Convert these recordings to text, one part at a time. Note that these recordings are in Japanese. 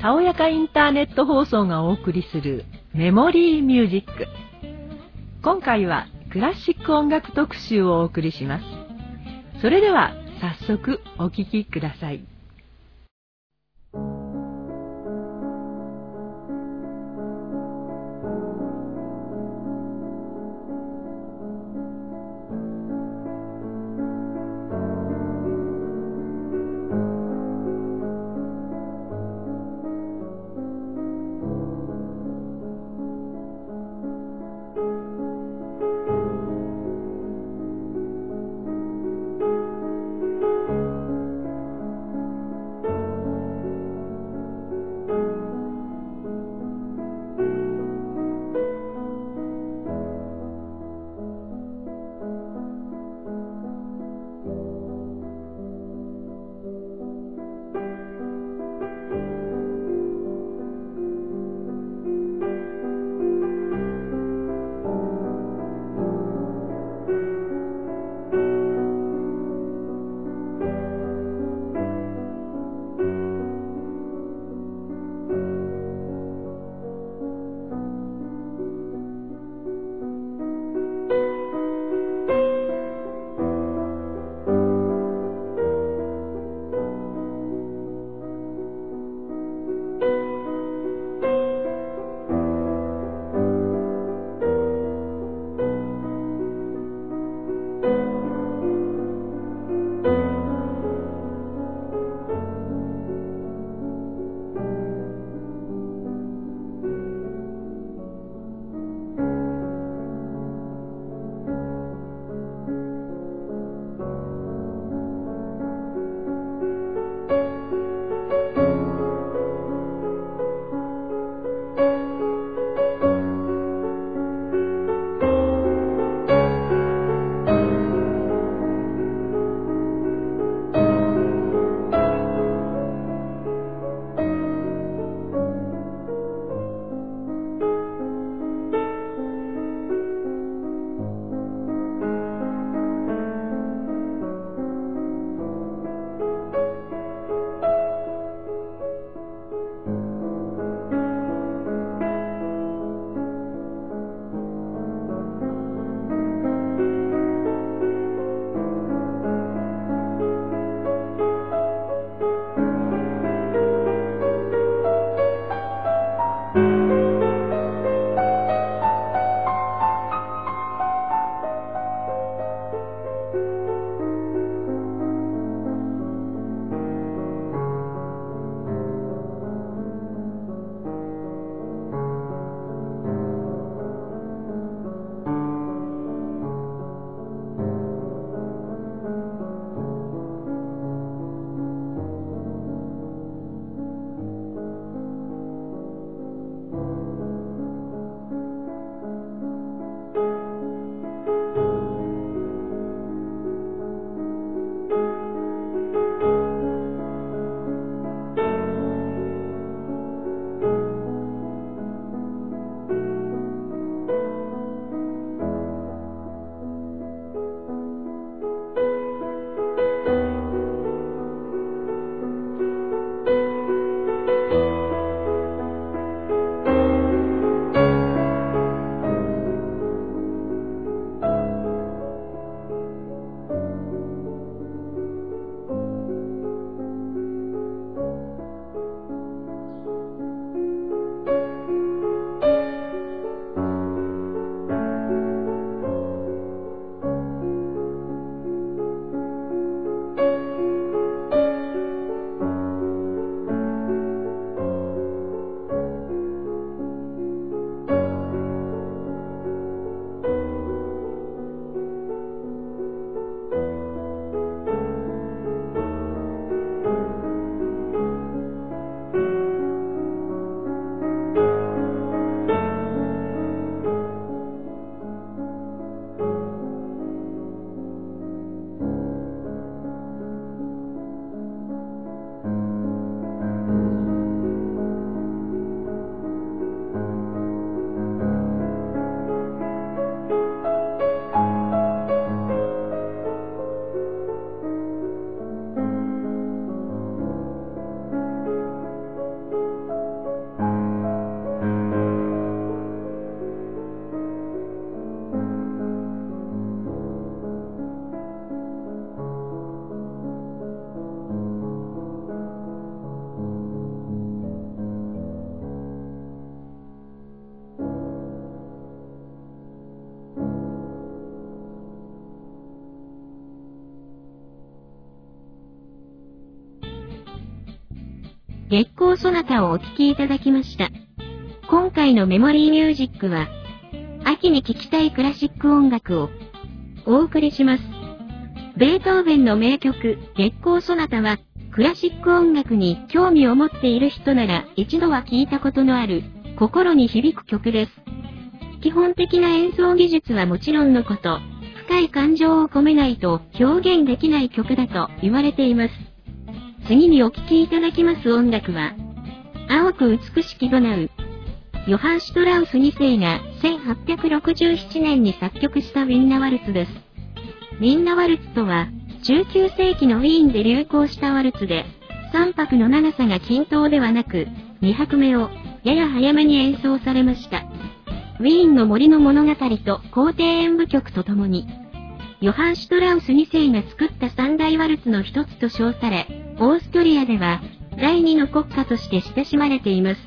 たおやかインターネット放送がお送りするメモリーミュージック。今回はクラシック音楽特集をお送りします。それでは早速お聴きください。月光ソナタをお聴きいただきました。今回のメモリーミュージックは、秋に聴きたいクラシック音楽をお送りします。ベートーベンの名曲、月光ソナタは、クラシック音楽に興味を持っている人なら一度は聴いたことのある、心に響く曲です。基本的な演奏技術はもちろんのこと、深い感情を込めないと表現できない曲だと言われています。次にお聴きいただきます音楽は、青く美しきドナウ。ヨハン・シュトラウス2世が1867年に作曲したウィンナワルツです。ウィンナワルツとは、19世紀のウィーンで流行したワルツで、3拍の長さが均等ではなく、2拍目をやや早めに演奏されました。ウィーンの森の物語と皇帝演舞曲とともに、ヨハン・シュトラウス2世が作った三大ワルツの一つと称され、オーストリアでは第二の国家として親しまれています。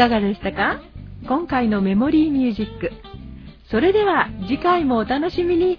かがでしたか？今回のメモリーミュージック。それでは次回もお楽しみに。